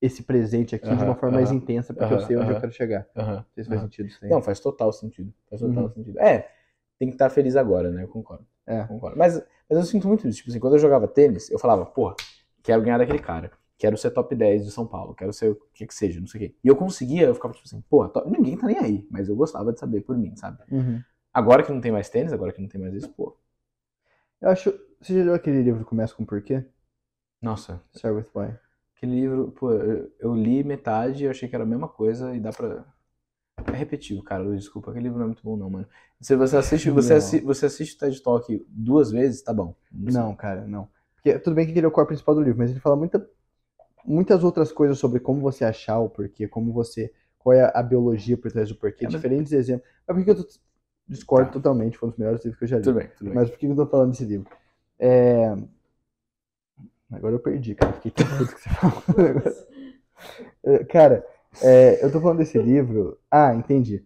esse presente aqui de uma forma mais aham, intensa, porque eu aham, sei onde eu quero chegar. Não sei se faz sentido isso aí. Não, faz total sentido. Faz total Uhum. sentido. É, tem que estar feliz agora, né? Eu concordo. É. concordo. Mas, mas eu sinto muito isso. Tipo assim, quando eu jogava tênis, eu falava, porra, quero ganhar daquele cara. Quero ser top 10 de São Paulo. Quero ser o que que seja, não sei o quê. E eu conseguia, eu ficava tipo assim, porra, to- ninguém tá nem aí. Mas eu gostava de saber por mim, sabe? Uhum. Agora que não tem mais tênis, agora que não tem mais isso, pô. Eu acho. Você já leu aquele livro Começa com Porquê? Nossa, Start with Why. aquele livro, pô, eu, li metade e achei que era a mesma coisa e dá pra. É repetitivo, cara, Luiz, desculpa. Aquele livro não é muito bom, não, mano. Se você assiste, você, Não. assi- você assiste o TED Talk duas vezes, tá bom. Não, cara, não. Porque, tudo bem que ele é o core principal do livro, mas ele fala muita, muitas outras coisas sobre como você achar o porquê, como você. Qual é a biologia por trás do porquê, É, mas- diferentes exemplos. Mas por que eu tô- discordo Tá. totalmente, foi um dos melhores livros que eu já li. Tudo bem, tudo bem. Mas por que eu tô falando desse livro? É... Agora eu perdi, cara. Fiquei tão puto que você falou. <laughs> É, Cara, é, eu tô falando desse livro. Ah, entendi.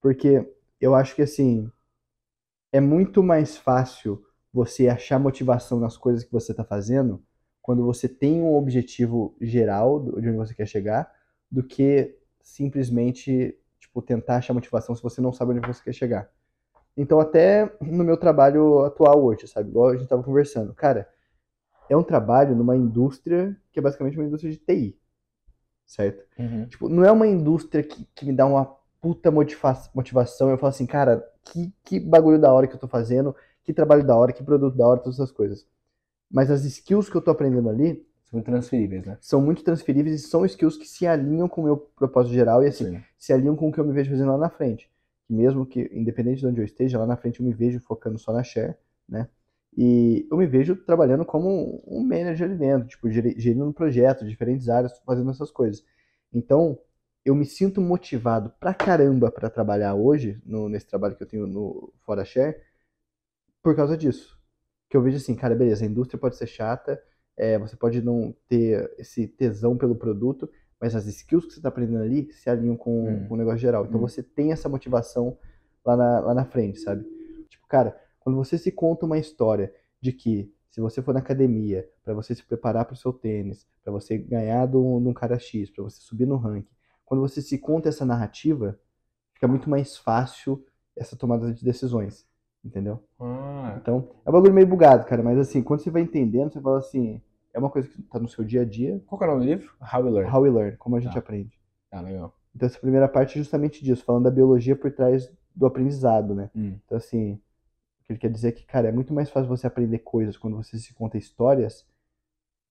Porque eu acho que assim é muito mais fácil você achar motivação nas coisas que você tá fazendo quando você tem um objetivo geral de onde você quer chegar, do que simplesmente tipo tentar achar motivação se você não sabe onde você quer chegar. Então, até no meu trabalho atual hoje, sabe? Igual a gente tava conversando. Cara, é um trabalho numa indústria que é basicamente uma indústria de TI. Certo? Uhum. Tipo, não é uma indústria que, que me dá uma puta motiva motivação. Eu falo assim, cara, que, que bagulho da hora que eu tô fazendo, que trabalho da hora, que produto da hora, todas essas coisas. Mas as skills que eu tô aprendendo ali São transferíveis, né? são muito transferíveis e são skills que se alinham com o meu propósito geral e assim, Sim. se alinham com o que eu me vejo fazendo lá na frente. Mesmo que, independente de onde eu esteja, lá na frente eu me vejo focando só na share, né? E eu me vejo trabalhando como um- manager ali dentro, tipo, geri- gerindo um projeto, diferentes áreas, fazendo essas coisas. Então, eu me sinto motivado pra caramba pra trabalhar hoje, no- nesse trabalho que eu tenho no Fora Share, por causa disso. Que eu vejo assim, cara, beleza, a indústria pode ser chata, é, você pode não ter esse tesão pelo produto, mas as skills que você está aprendendo ali se alinham com, Hum. com o negócio geral. Então Hum. você tem essa motivação lá na, lá na frente, sabe? Tipo, cara, quando você se conta uma história de que se você for na academia, para você se preparar para o seu tênis, para você ganhar de um cara X, para você subir no ranking, quando você se conta essa narrativa, fica muito mais fácil essa tomada de decisões, entendeu? Ah, Então, é um bagulho meio bugado, cara, mas assim, quando você vai entendendo, você fala assim, é uma coisa que tá no seu dia a dia, qual que é o nome do livro? How We Learn. how we learn, como a gente Tá. aprende. Ah, legal. Então, essa primeira parte é justamente disso, falando da biologia por trás do aprendizado, né? Hum. Então, assim, que ele quer dizer é que, cara, é muito mais fácil você aprender coisas quando você se conta histórias,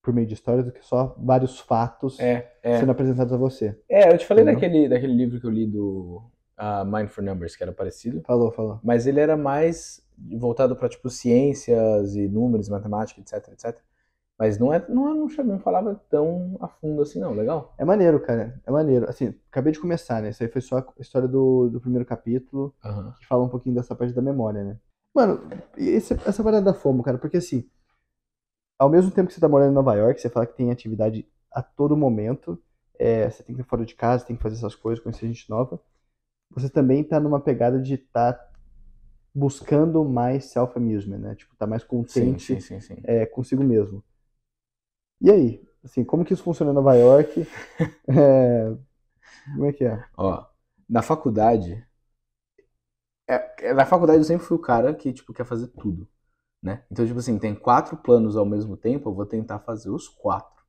por meio de histórias, do que só vários fatos É, é. sendo apresentados a você. É, eu te falei Entendeu? daquele, daquele livro que eu li do ah, Mind for Numbers, que era parecido. Falou, falou. Mas ele era mais voltado para tipo ciências e números, matemática, etc, etc. Mas não é, não, é- não, não falava tão a fundo assim, não. Legal. É maneiro, cara, é maneiro. Assim, acabei de começar, né? Isso aí foi só a história do, do primeiro capítulo, Aham. que fala um pouquinho dessa parte da memória, né? Mano, esse- essa parada da FOMO, cara, porque assim, ao mesmo tempo que você tá morando em Nova York, você fala que tem atividade a todo momento, é, você tem que ir fora de casa, tem que fazer essas coisas, conhecer gente nova, você também tá numa pegada de estar buscando mais self-amusement, né? Tipo, tá mais contente sim, sim, sim. é, consigo mesmo. E aí? Assim, como que isso funciona em Nova York? <laughs> É, como é que é? Ó, na faculdade. É, é, na faculdade eu sempre fui o cara que, tipo, quer fazer tudo, né? Então, tipo assim, tem quatro planos ao mesmo tempo, eu vou tentar fazer os quatro.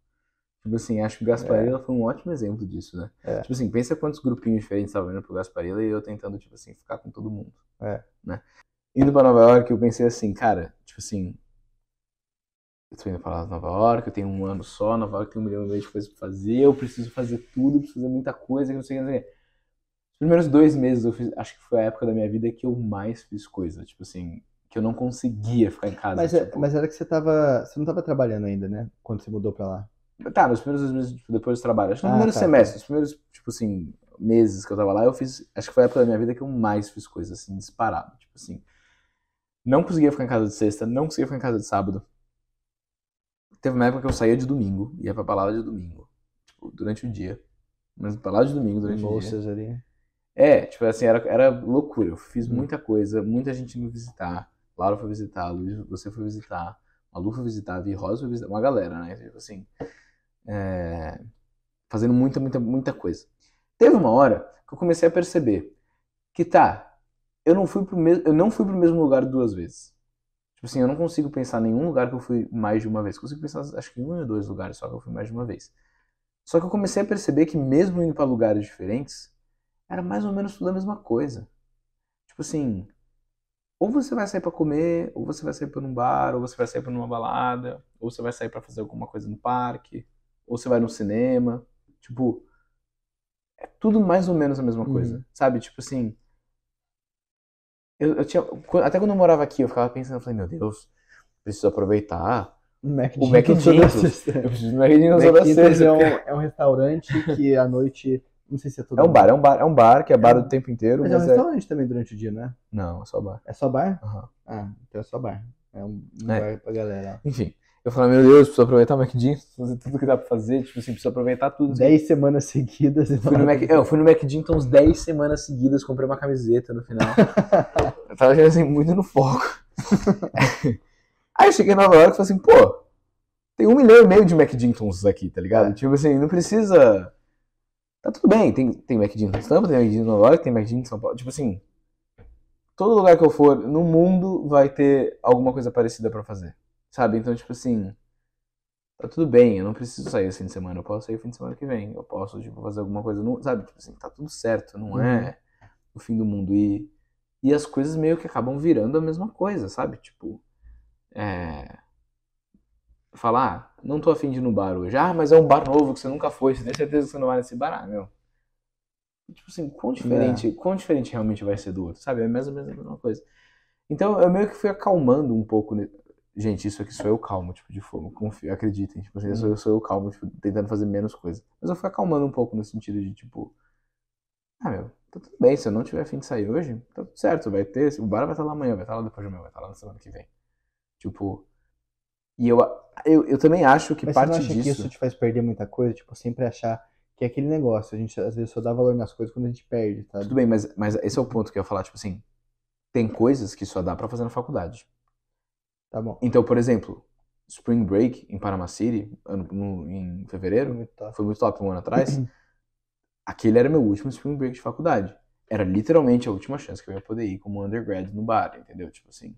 Tipo assim, acho que o Gasparilla foi um ótimo exemplo disso, né? É. Tipo assim, pensa quantos grupinhos diferentes estavam indo pro Gasparilla e eu tentando, tipo assim, ficar com todo mundo. É. Né? Indo pra Nova York, eu pensei assim, cara, tipo assim. Eu tô indo pra Nova York, eu tenho um ano só, Nova York tem um milhão e meio de coisas pra fazer, eu preciso fazer tudo, preciso fazer muita coisa, que não sei o que, não sei o que. Os primeiros dois meses eu fiz, acho que foi a época da minha vida que eu mais fiz coisa, tipo assim, que eu não conseguia ficar em casa. Mas, é- tipo, mas era que você tava. Você não tava trabalhando ainda, né? Quando você mudou pra lá. Tá, nos primeiros dois meses tipo, depois do trabalho. Acho que no Ah, primeiro tá, semestre, os primeiros, tipo assim, meses que eu tava lá, eu fiz. Acho que foi a época da minha vida que eu mais fiz coisas, assim, disparado. Tipo assim. Não conseguia ficar em casa de sexta, não conseguia ficar em casa de sábado. Teve uma época que eu saía de domingo, ia pra balada de domingo. Tipo, durante o dia. Mas balada de domingo durante o dia. Ali. É, tipo assim, era, era loucura. Eu fiz muita coisa, muita gente me visitar. Laura foi visitar, Luiz, você foi visitar, Malu foi visitar, Vi Rosa foi visitar, uma galera, né? Tipo assim, é, fazendo muita, muita, muita coisa. Teve uma hora que eu comecei a perceber que tá, eu não fui pro mesmo, eu não fui pro mesmo lugar duas vezes. Tipo assim, eu não consigo pensar em nenhum lugar que eu fui mais de uma vez. Consigo pensar, acho que em um ou dois lugares só que eu fui mais de uma vez. Só que eu comecei a perceber que mesmo indo pra lugares diferentes, era mais ou menos tudo a mesma coisa. Tipo assim, ou você vai sair pra comer, ou você vai sair pra um bar, ou você vai sair pra uma balada, ou você vai sair pra fazer alguma coisa no parque, ou você vai no cinema. Tipo, é tudo mais ou menos a mesma coisa, Uhum. sabe? Tipo assim, eu, eu tinha, até quando eu morava aqui, eu ficava pensando, eu falei, meu Deus, preciso aproveitar. O Mac O Mac. <laughs> Eu preciso rede Mac é um, é um restaurante que à noite. Não sei se é todo É um bar, é um bar, é um bar que é bar o tempo inteiro, Mas é um mas é. restaurante também durante o dia, né? Não, é só bar. É só bar? Aham. Ah, então é só bar. É um, um É. bar pra galera. Enfim, eu falei, meu Deus, preciso aproveitar o McDonald's, fazer tudo que dá pra fazer, tipo assim, preciso aproveitar tudo. Dez semanas seguidas. e Fui no Mac... Eu fui no McDonald's uns 10 semanas seguidas, comprei uma camiseta no final. <laughs> eu tava assim, muito no foco. <laughs> Aí eu cheguei em Nova York e falei assim, pô, tem um milhão e meio de McDonald's aqui, tá ligado? É. Tipo assim, não precisa. Tá tudo bem, tem, tem McDonald's em Tampa, tem McDonald's Nova York, tem McDonald's em São Paulo. Tipo assim, todo lugar que eu for no mundo vai ter alguma coisa parecida pra fazer, sabe? Então, tipo assim, tá tudo bem, eu não preciso sair esse fim de semana, eu posso sair o fim de semana que vem, eu posso, tipo, fazer alguma coisa, no, sabe? Tipo assim, tá tudo certo, não é o fim do mundo. E, e as coisas meio que acabam virando a mesma coisa, sabe? Tipo, é... Falar, ah, não tô afim de ir no bar hoje. Ah, mas é um bar novo que você nunca foi, você tem certeza que você não vai nesse bar? Ah, meu. Tipo assim, quão diferente, quão diferente realmente vai ser do outro, sabe? É mais ou menos a mesma coisa. Então eu meio que fui acalmando um pouco. ne- Gente, isso aqui sou eu calmo, tipo, de fogo. Confio, acreditem. Tipo assim, sou, eu sou eu calmo, tipo, tentando fazer menos coisa. Mas eu fui acalmando um pouco no sentido de, tipo, ah, meu, tá tudo bem. Se eu não tiver afim de sair hoje, tá tudo certo. Vai ter, o bar vai estar lá amanhã, vai estar lá depois de amanhã, vai estar lá na semana que vem. Tipo, e eu, eu, eu também acho que Mas você parte não acha que disso. isso te faz perder muita coisa? Tipo, sempre achar que é aquele negócio. A gente às vezes só dá valor nas coisas quando a gente perde, sabe? Tudo bem, mas, mas esse é o ponto que eu ia falar, tipo assim, tem coisas que só dá pra fazer na faculdade. Tá bom. Então, por exemplo, Spring Break em Panama City, ano- no- em fevereiro, Muito top. foi muito top um ano atrás. <clears throat> Aquele era meu último Spring Break de faculdade. Era literalmente a última chance que eu ia poder ir como undergrad no bar, entendeu? Tipo assim.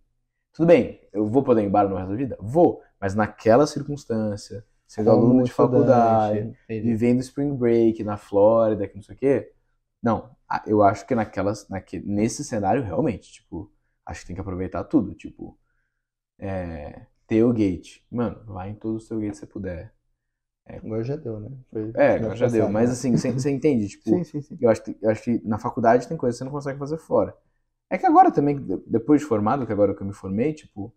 Tudo bem, eu vou poder ir em bar no resto da vida? Vou, mas naquela circunstância, sendo Como aluno de faculdade, entendi. vivendo Spring Break na Flórida, que não sei o quê. Não, a- eu acho que naquelas, naque, nesse cenário, realmente, tipo, acho que tem que aproveitar tudo. Tipo, é, tailgate. Mano, vai em todos os tailgates que você puder. Agora já deu, né? Foi É, agora já deu. Mas né? assim, você entende? <laughs> Tipo, Sim, sim, sim. eu acho, que, eu acho que na faculdade tem coisas que você não consegue fazer fora. É que agora também, de- depois de formado, que agora que eu me formei, tipo,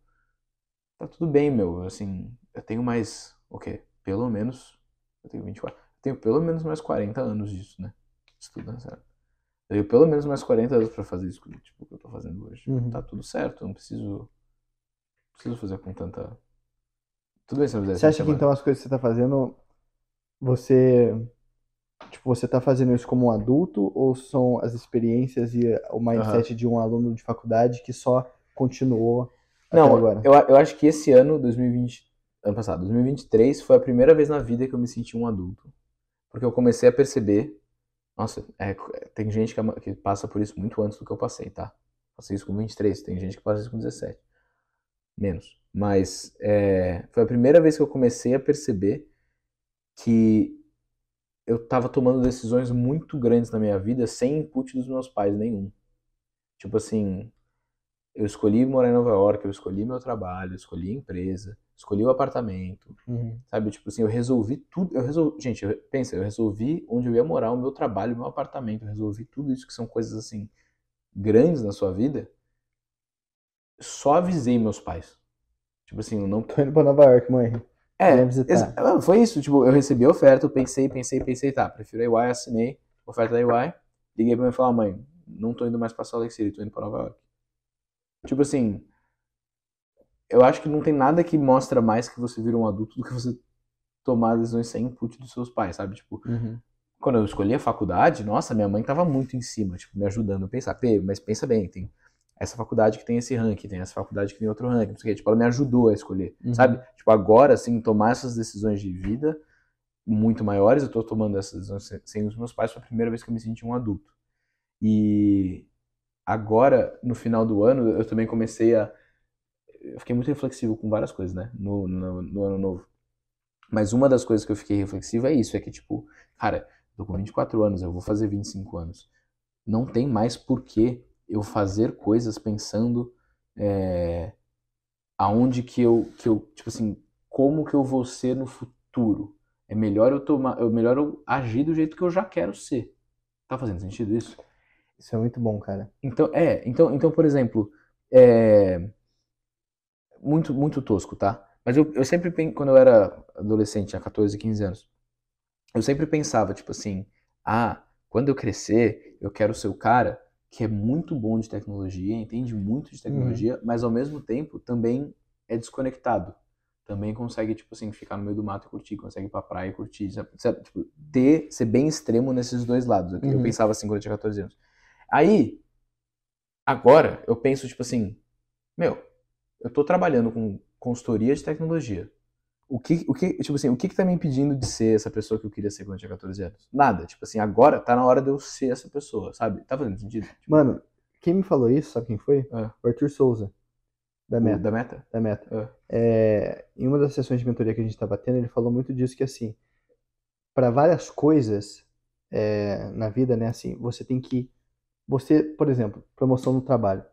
tá tudo bem, meu. Assim, eu tenho mais, o quê? Pelo menos, eu tenho 24, eu tenho pelo menos mais 40 anos disso, né? Estudando, sério. Eu tenho pelo menos mais 40 anos pra fazer isso, tipo, que eu tô fazendo hoje. Uhum. Tá tudo certo, eu não preciso, não preciso fazer com tanta... Tudo bem se eu fizer Você acha que então as coisas que você tá fazendo, você tipo, você tá fazendo isso como um adulto ou são as experiências e o mindset de um aluno de faculdade que só continuou até Não, agora? eu, eu acho que esse ano, 2020, ano passado, 2023, foi a primeira vez na vida que eu me senti um adulto. Porque eu comecei a perceber. Nossa, é, tem gente que, que passa por isso muito antes do que eu passei, tá? Passei isso com 23, tem gente que passa isso com 17. Menos. Mas é, foi a primeira vez que eu comecei a perceber que eu tava tomando decisões muito grandes na minha vida sem input dos meus pais nenhum. Tipo assim, eu escolhi morar em Nova York, eu escolhi meu trabalho, eu escolhi a empresa, escolhi o apartamento, Uhum. sabe? Tipo assim, eu resolvi tudo. Eu resolvi, gente, eu, pensa, eu resolvi onde eu ia morar, o meu trabalho, o meu apartamento, eu resolvi tudo isso que são coisas assim grandes na sua vida. Só avisei meus pais. Tipo assim, eu não. Tô indo pra Nova York, mãe. É, foi isso. Tipo, eu recebi a oferta, eu pensei, pensei, pensei, tá, prefiro a EY, assinei oferta da EY. Liguei pra mim e falei, mãe, não tô indo mais pra Salt Lake City, tô indo pra Nova York. Tipo assim, eu acho que não tem nada que mostra mais que você vira um adulto do que você tomar decisões sem input dos seus pais, sabe? Tipo, Uhum. quando eu escolhi a faculdade, nossa, minha mãe tava muito em cima, tipo, me ajudando a pensar, Pê, mas pensa bem, tem essa faculdade que tem esse ranking, tem essa faculdade que tem outro ranking, não sei o quê. Tipo, ela me ajudou a escolher, Uhum. sabe? Tipo, agora, assim, tomar essas decisões de vida muito maiores, eu tô tomando essas decisões sem- os meus pais, foi a primeira vez que eu me senti um adulto. E agora, no final do ano, eu também comecei a. Eu fiquei muito reflexivo com várias coisas, né? No, no, no ano novo. Mas uma das coisas que eu fiquei reflexivo é isso: é que, tipo, cara, tô com 24 anos, eu vou fazer 25 anos. Não tem mais por que eu fazer coisas pensando é, aonde que eu, que eu, tipo assim, como que eu vou ser no futuro. É melhor eu tomar, é melhor eu agir do jeito que eu já quero ser. Tá fazendo sentido isso? Isso é muito bom, cara. Então, é, então, então por exemplo, é, muito, muito tosco, tá? Mas eu, eu sempre, quando eu era adolescente, tinha 14, 15 anos, eu sempre pensava, tipo assim, ah, quando eu crescer, eu quero ser o cara que é muito bom de tecnologia, entende muito de tecnologia, mas ao mesmo tempo também é desconectado. Também consegue, tipo assim, ficar no meio do mato e curtir, consegue ir pra praia e curtir, sabe? Tipo, ter, ser bem extremo nesses dois lados. Eu Uhum. pensava assim quando eu tinha 14 anos. Aí, agora, eu penso, tipo assim, meu, eu tô trabalhando com consultoria de tecnologia. O que, o que, tipo assim, o que que tá me impedindo de ser essa pessoa que eu queria ser quando eu tinha 14 anos? Nada. Tipo assim, agora tá na hora de eu ser essa pessoa, sabe? Tá fazendo sentido? Mano, quem me falou isso, sabe quem foi? É. O Arthur Souza, da O Meta. Da meta? Da Meta. É. É, em uma das sessões de mentoria que a gente estava tendo, ele falou muito disso que assim, para várias coisas é, na vida, né, assim, você tem que, você, por exemplo, promoção no trabalho,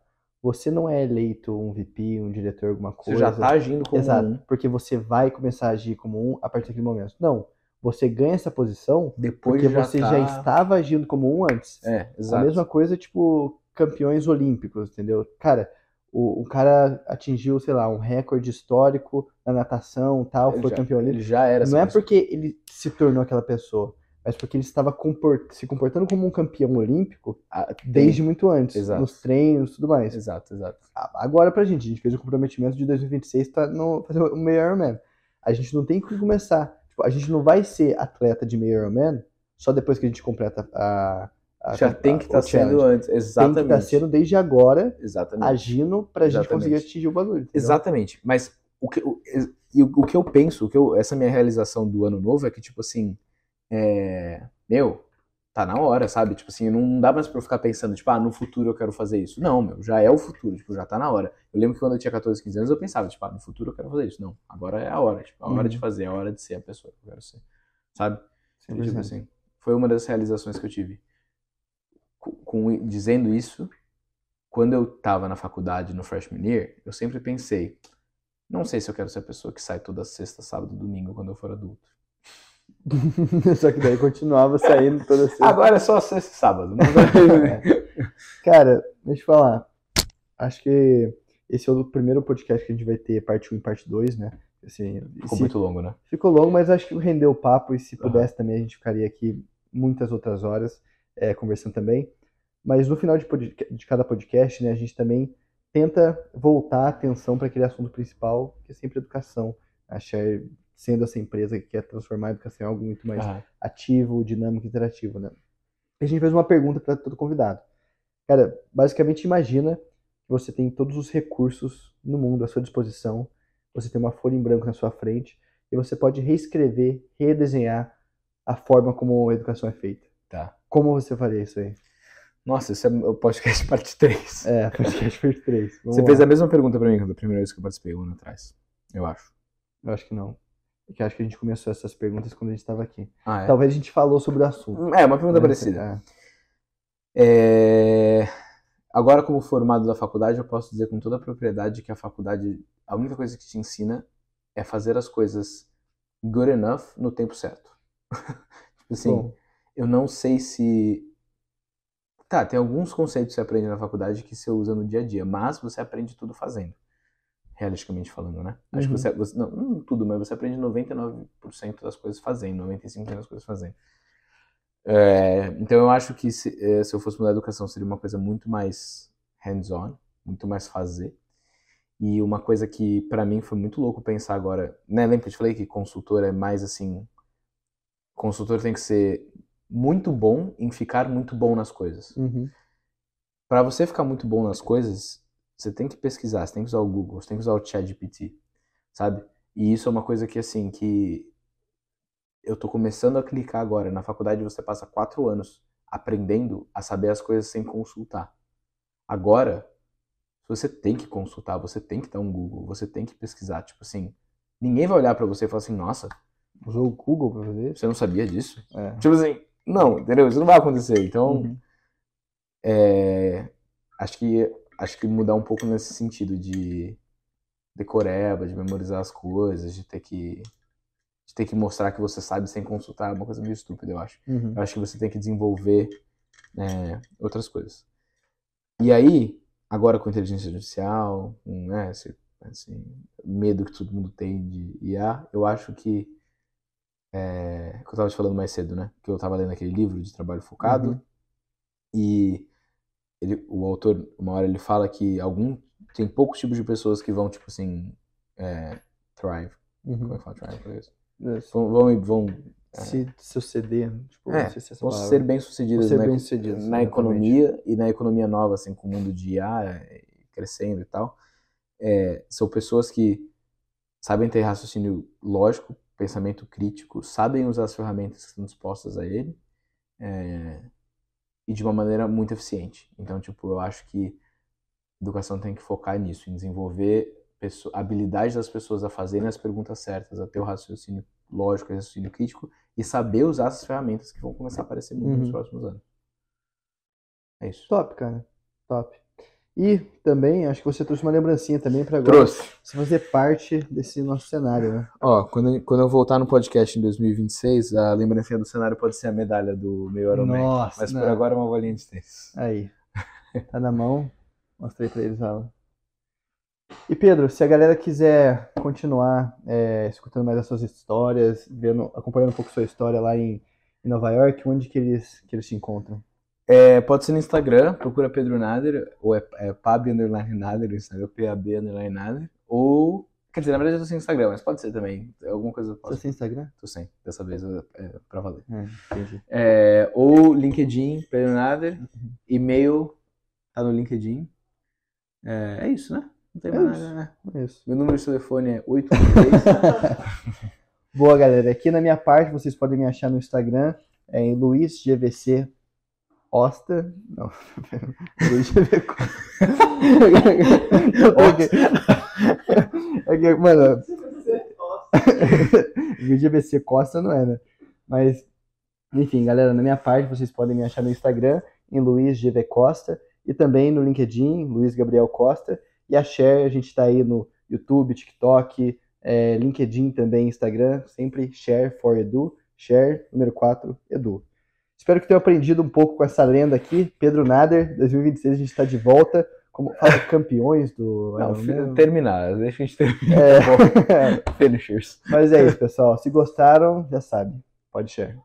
você não é eleito um VP, um diretor, alguma Você coisa. já tá agindo como Exato, um. porque você vai começar a agir como um a partir daquele momento. Não, você ganha essa posição Depois porque já você tá... já estava agindo como um antes. É, A exato. mesma coisa, tipo, campeões olímpicos, entendeu? Cara, o, o cara atingiu, sei lá, um recorde histórico na natação tal, Ele foi já- campeão olímpico. Ele já era Não é pessoa. porque ele se tornou aquela pessoa, mas porque ele estava comport- se comportando como um campeão olímpico Ah, desde muito antes, Exato. nos treinos e tudo mais. Exato, exato. A- Agora pra gente, a gente fez o comprometimento de 2026 pra não fazer o meio Ironman. A gente não tem que começar, tipo, a gente não vai ser atleta de meio Ironman só depois que a gente completa a, a Já tem que a- estar o sendo challenge. antes. Tem que Exatamente. estar sendo desde agora, Exatamente. agindo pra gente Exatamente. conseguir atingir o bagulho. entendeu? Exatamente. Mas o que, o, o, o que eu penso, o que eu, essa minha realização do ano novo é que, tipo assim, é, meu, tá na hora, sabe? Tipo assim, não dá mais pra eu ficar pensando, tipo, ah, no futuro eu quero fazer isso. Não, meu, já é o futuro, tipo, já tá na hora. Eu lembro que quando eu tinha 14, 15 anos eu pensava, tipo, ah, no futuro eu quero fazer isso. Não, agora é a hora, tipo, a hora Uhum. de fazer, é a hora de ser a pessoa que eu quero ser, sabe? E, 100%. tipo assim, foi uma das realizações que eu tive. Com, com- dizendo isso, quando eu tava na faculdade, no freshman year, eu sempre pensei, não sei se eu quero ser a pessoa que sai toda sexta, sábado, domingo quando eu for adulto. <laughs> Só que daí continuava saindo toda sexta. Agora é só sexta e sábado. <laughs> É. Cara, deixa eu falar. Acho que esse é o primeiro podcast que a gente vai ter parte 1 e parte 2, né? Assim, Ficou se- muito longo, né? Ficou longo, mas acho que rendeu o papo e se pudesse também a gente ficaria aqui muitas outras horas é, conversando também. Mas no final de, pod- de cada podcast, né, a gente também tenta voltar a atenção para aquele assunto principal, que é sempre educação. Achar sendo essa empresa que quer transformar a educação em algo muito mais Aham. ativo, dinâmico, interativo, né? A gente fez uma pergunta para todo convidado. Cara, basicamente imagina que você tem todos os recursos no mundo à sua disposição, você tem uma folha em branco na sua frente e você pode reescrever, redesenhar a forma como a educação é feita. Tá. Como você faria isso aí? Nossa, esse é o podcast parte 3. É, podcast parte 3. Você fez a mesma pergunta pra mim da primeira vez que eu participei, um ano atrás. Eu acho. Eu acho que não. Que acho que a gente começou essas perguntas quando a gente estava aqui. Ah, é? Talvez a gente falou sobre o assunto. É, uma pergunta né? parecida. É. É, Agora, como formado da faculdade, eu posso dizer com toda a propriedade que a faculdade, a única coisa que te ensina é fazer as coisas good enough no tempo certo. <laughs> tipo assim, Bom, eu não sei se. Tá, tem alguns conceitos que você aprende na faculdade que você usa no dia a dia, mas você aprende tudo fazendo. Realisticamente falando, né? Acho que Uhum. você, você- Não, não tudo, mas você aprende 99% das coisas fazendo, 95% das coisas fazendo. É, então eu acho que se, eh, se eu fosse mudar a educação seria uma coisa muito mais hands-on, muito mais fazer. E uma coisa que pra mim foi muito louco pensar agora, né? Lembra que eu te falei que consultor é mais assim, consultor tem que ser muito bom em ficar muito bom nas coisas. uhum. Pra você ficar muito bom nas coisas, você tem que pesquisar, você tem que usar o Google, você tem que usar o ChatGPT, sabe? E isso é uma coisa que assim que eu tô começando a clicar agora. Na faculdade você passa quatro anos aprendendo a saber as coisas sem consultar. Agora, você tem que consultar, você tem que dar um Google, você tem que pesquisar. Tipo assim, ninguém vai olhar pra você e falar assim, nossa, Usou o Google pra fazer você não sabia disso? É. Tipo assim, não, entendeu? Isso não vai acontecer. Então, Uhum. é, acho que acho que mudar um pouco nesse sentido de decoreba, de memorizar as coisas, de ter que de ter que mostrar que você sabe sem consultar, é uma coisa meio estúpida, eu acho. Uhum. Eu acho que você tem que desenvolver é, outras coisas. E aí, agora com inteligência artificial, com né, esse, esse medo que todo mundo tem de IA, eu acho que é, que eu tava te falando mais cedo, né? Que eu tava lendo aquele livro de trabalho focado Uhum. e ele, o autor, uma hora ele fala que algum tem poucos tipos de pessoas que vão tipo assim é, thrive. Como é Uhum. que fala thrive português? Isso. Vão, vão, vão Se suceder, tipo, É, se é vão palavra. ser bem-sucedidas Vão ser na, bem-sucedidas, na exatamente. economia e na economia nova, assim, com o mundo de IA é, crescendo e tal. É, são pessoas que sabem ter raciocínio lógico, pensamento crítico, sabem usar as ferramentas que estão dispostas a ele é, e de uma maneira muito eficiente. Então, tipo, eu acho que educação tem que focar nisso, em desenvolver a habilidade das pessoas a fazerem as perguntas certas, a ter o raciocínio lógico, o raciocínio crítico e saber usar essas ferramentas que vão começar a aparecer muito nos Uhum. próximos anos. É isso. Top, cara. Top. E também, acho que você trouxe uma lembrancinha também pra agora Trouxe. você fazer parte desse nosso cenário, né? Ó, quando, quando eu voltar no podcast em 2026, a lembrancinha do cenário pode ser a medalha do meio Ironman. Nossa, Mas por não. agora é uma bolinha de tênis. Aí. Tá na mão. Mostrei pra eles ela. E Pedro, se a galera quiser continuar é, escutando mais as suas histórias, vendo, acompanhando um pouco sua história lá em, em Nova York, onde que eles, que eles te encontram? É, pode ser no Instagram, procura Pedro Nader, ou é, é Pab Underline Nader, no Instagram, PAB Underline Nader, ou, quer dizer, na verdade eu tô sem Instagram, mas pode ser também, alguma coisa eu posso. tem Instagram? Tô sem, dessa vez é, pra valer. É. É, ou LinkedIn, Pedro Nader, e-mail, tá no LinkedIn. É, é isso, né? Não tem É mais nada, né? É isso. Meu número de telefone é 813. <laughs> Boa, galera. Aqui na minha parte, vocês podem me achar no Instagram, é em LuizGVC Osta. Não, Luiz GV Costa. Eu aqui. É que, <laughs> mano, LuizGVC <laughs> Costa não é, né? Mas, enfim, galera, na minha parte, vocês podem me achar no Instagram, em Luiz GV Costa, e também no LinkedIn, Luiz Gabriel Costa. E a Share, a gente tá aí no YouTube, TikTok, é, LinkedIn também, Instagram, sempre Share for Edu, Share número 4, Edu. Espero que tenham aprendido um pouco com essa lenda aqui. Pedro Nader, 2026 a gente está de volta como fala, <laughs> campeões do Não, terminar, deixa a gente terminar. É. <laughs> Finishers. Mas é isso, pessoal. Se gostaram, já sabe. Pode share.